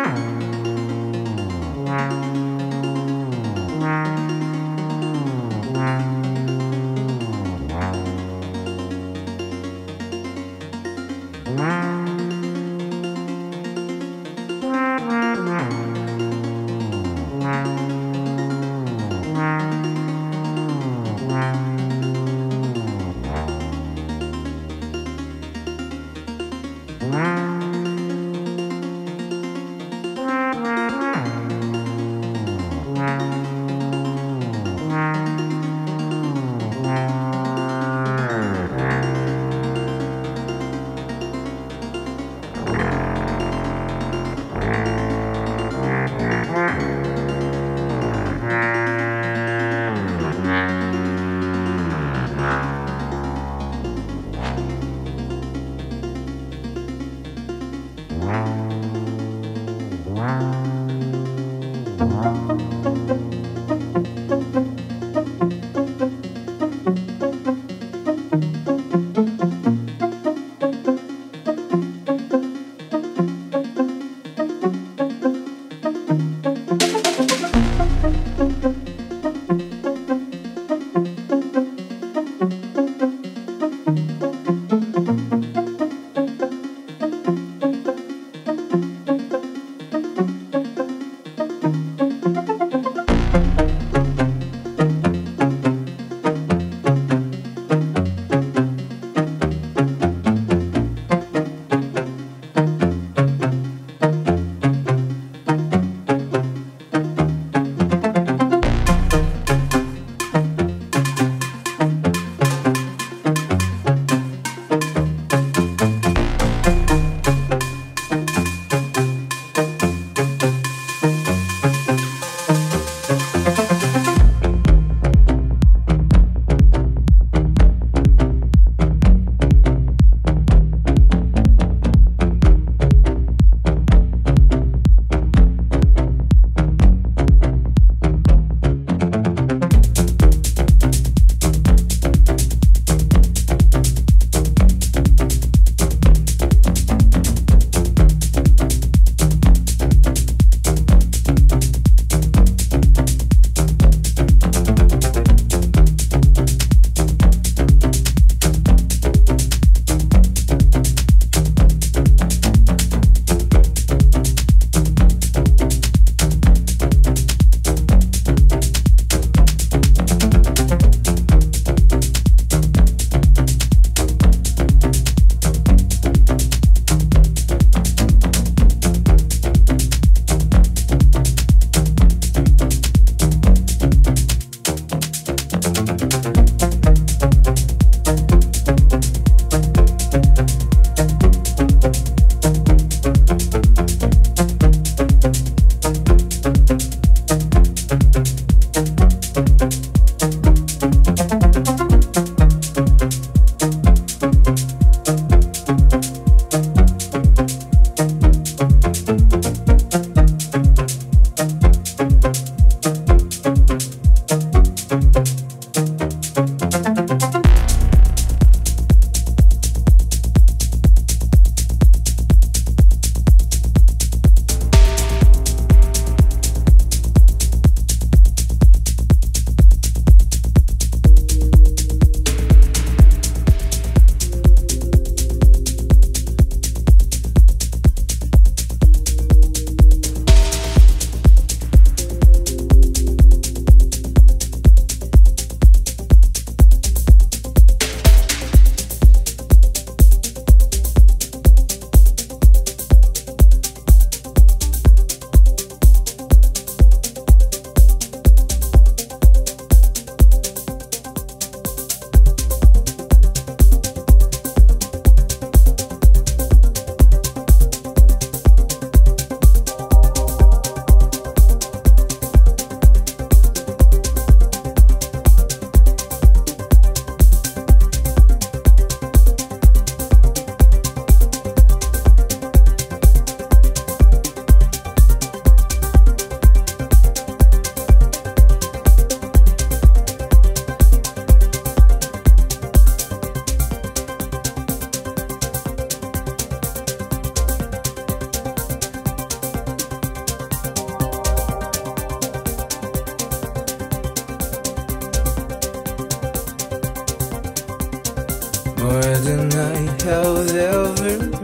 Wow.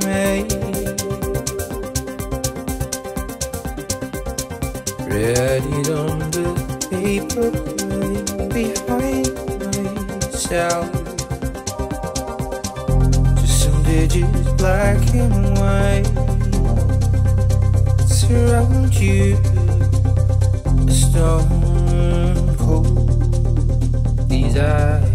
made. On the paper behind my cell. Just some digits, black and white. Surround you, a stone cold desire.